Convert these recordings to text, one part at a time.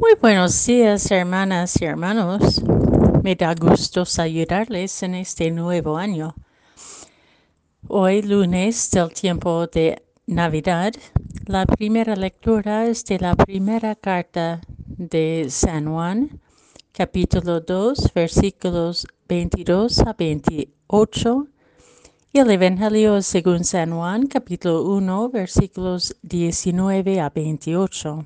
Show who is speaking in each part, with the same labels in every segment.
Speaker 1: Muy buenos días, hermanas y hermanos. Me da gusto saludarles en este nuevo año. Hoy, lunes del tiempo de Navidad, la primera lectura es de la primera carta de San Juan, capítulo 2, versículos 22 a 28, y el Evangelio según San Juan, capítulo 1, versículos 19 a 28.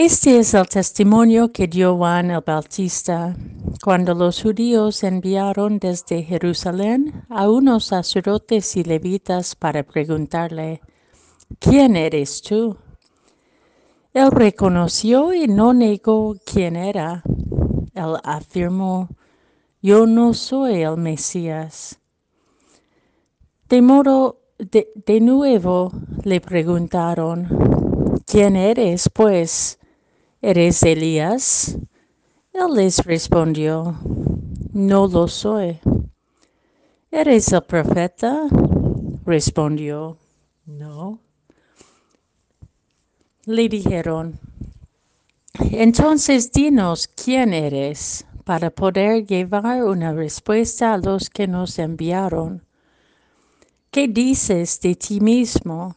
Speaker 1: Este es el testimonio que dio Juan el Bautista cuando los judíos enviaron desde Jerusalén a unos sacerdotes y levitas para preguntarle, ¿quién eres tú? Él reconoció y no negó quién era. Él afirmó, yo no soy el Mesías. De de nuevo le preguntaron, ¿quién eres, pues? ¿Eres Elías? Él les respondió, No lo soy. ¿Eres el profeta? Respondió, No. Le dijeron, Entonces dinos quién eres para poder llevar una respuesta a los que nos enviaron. ¿Qué dices de ti mismo?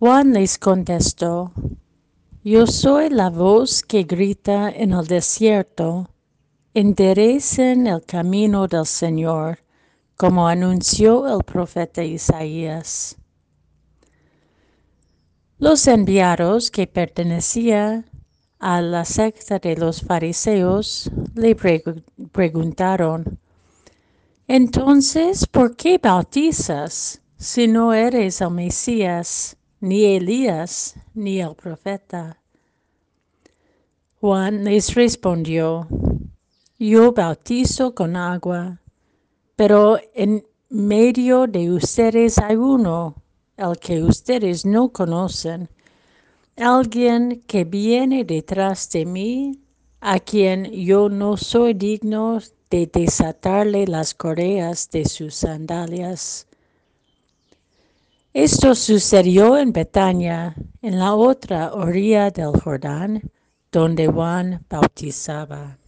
Speaker 1: Juan les contestó, yo soy la voz que grita en el desierto, enderecen el camino del Señor, como anunció el profeta Isaías. Los enviados que pertenecían a la secta de los fariseos le preguntaron, entonces, ¿por qué bautizas si no eres el Mesías? Ni Elías, ni el profeta. Juan les respondió, Yo bautizo con agua, pero en medio de ustedes hay uno, el que ustedes no conocen, alguien que viene detrás de mí, a quien yo no soy digno de desatarle las correas de sus sandalias. Esto sucedió en Betania, en la otra orilla del Jordán, donde Juan bautizaba.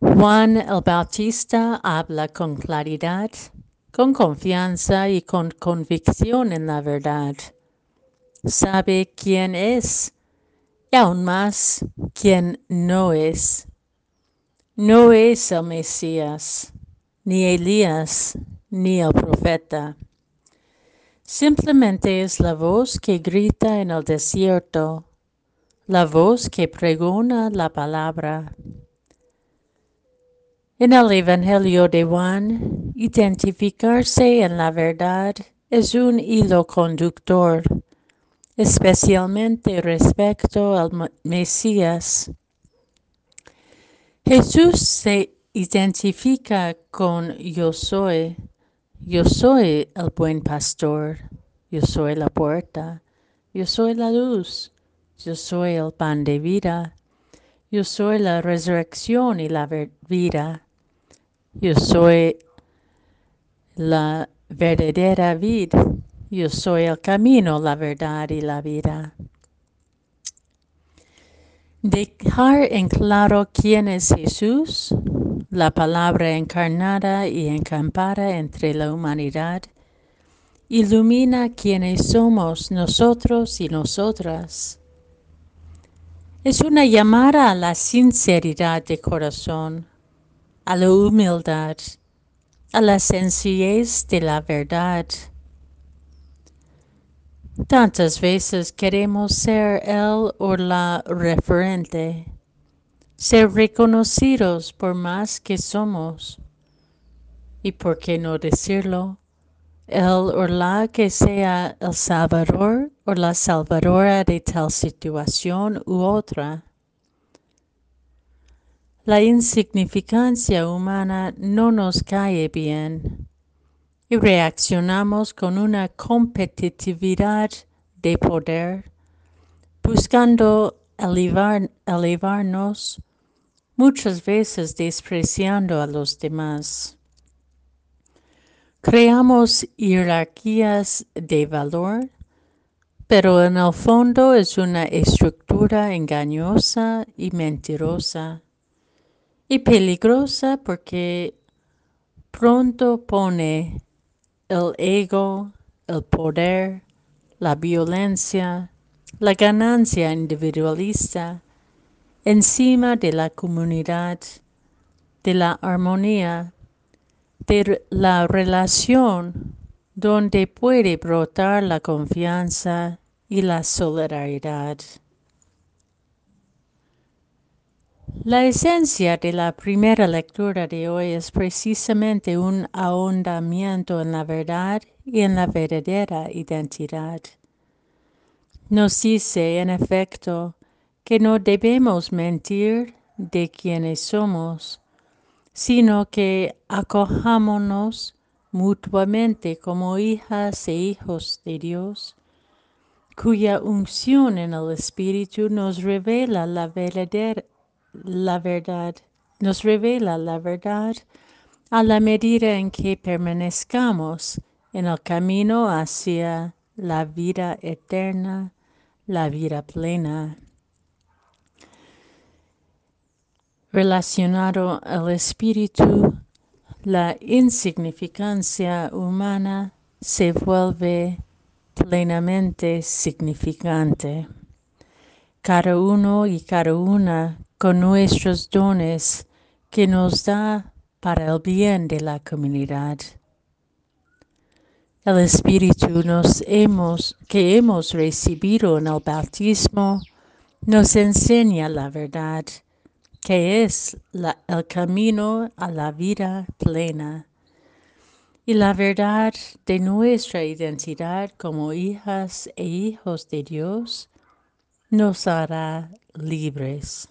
Speaker 1: Juan el Bautista habla con claridad, con confianza y con convicción en la verdad. Sabe quién es y aún más quién no es. No es el Mesías, ni Elías, ni el profeta. Simplemente es la voz que grita en el desierto, la voz que pregona la palabra. En el Evangelio de Juan, identificarse en la verdad es un hilo conductor, especialmente respecto al Mesías. Jesús se identifica con yo soy, yo soy el buen pastor, yo soy la puerta, yo soy la luz, yo soy el pan de vida, yo soy la resurrección y la vida, yo soy la verdadera vida, yo soy el camino, la verdad y la vida. Dejar en claro quién es Jesús la palabra encarnada y encampada entre la humanidad, ilumina quienes somos nosotros y nosotras. Es una llamada a la sinceridad de corazón, a la humildad, a la sencillez de la verdad. Tantas veces queremos ser el o la referente ser reconocidos por más que somos. Y por qué no decirlo, el o la que sea el salvador o la salvadora de tal situación u otra. La insignificancia humana no nos cae bien y reaccionamos con una competitividad de poder, buscando elevar, elevarnos muchas veces despreciando a los demás. Creamos jerarquías de valor pero en el fondo es una estructura engañosa y mentirosa y peligrosa porque pronto pone el ego, el poder, la violencia, la ganancia individualista encima de la comunidad, de la armonía, de la relación donde puede brotar la confianza y la solidaridad. La esencia de la primera lectura de hoy es precisamente un ahondamiento en la verdad y en la verdadera identidad. Nos dice, en efecto, que no debemos mentir de quienes somos, sino que acojámonos mutuamente como hijas e hijos de Dios, cuya unción en el Espíritu nos revela la la verdad, nos revela la verdad a la medida en que permanezcamos en el camino hacia la vida eterna, la vida plena. Relacionado al espíritu, la insignificancia humana se vuelve plenamente significante. Cada uno y cada una con nuestros dones que nos da para el bien de la comunidad. El Espíritu nos hemos, que hemos recibido en el bautismo nos enseña la verdad, que es el camino a la vida plena y la verdad de nuestra identidad como hijas e hijos de Dios nos hará libres.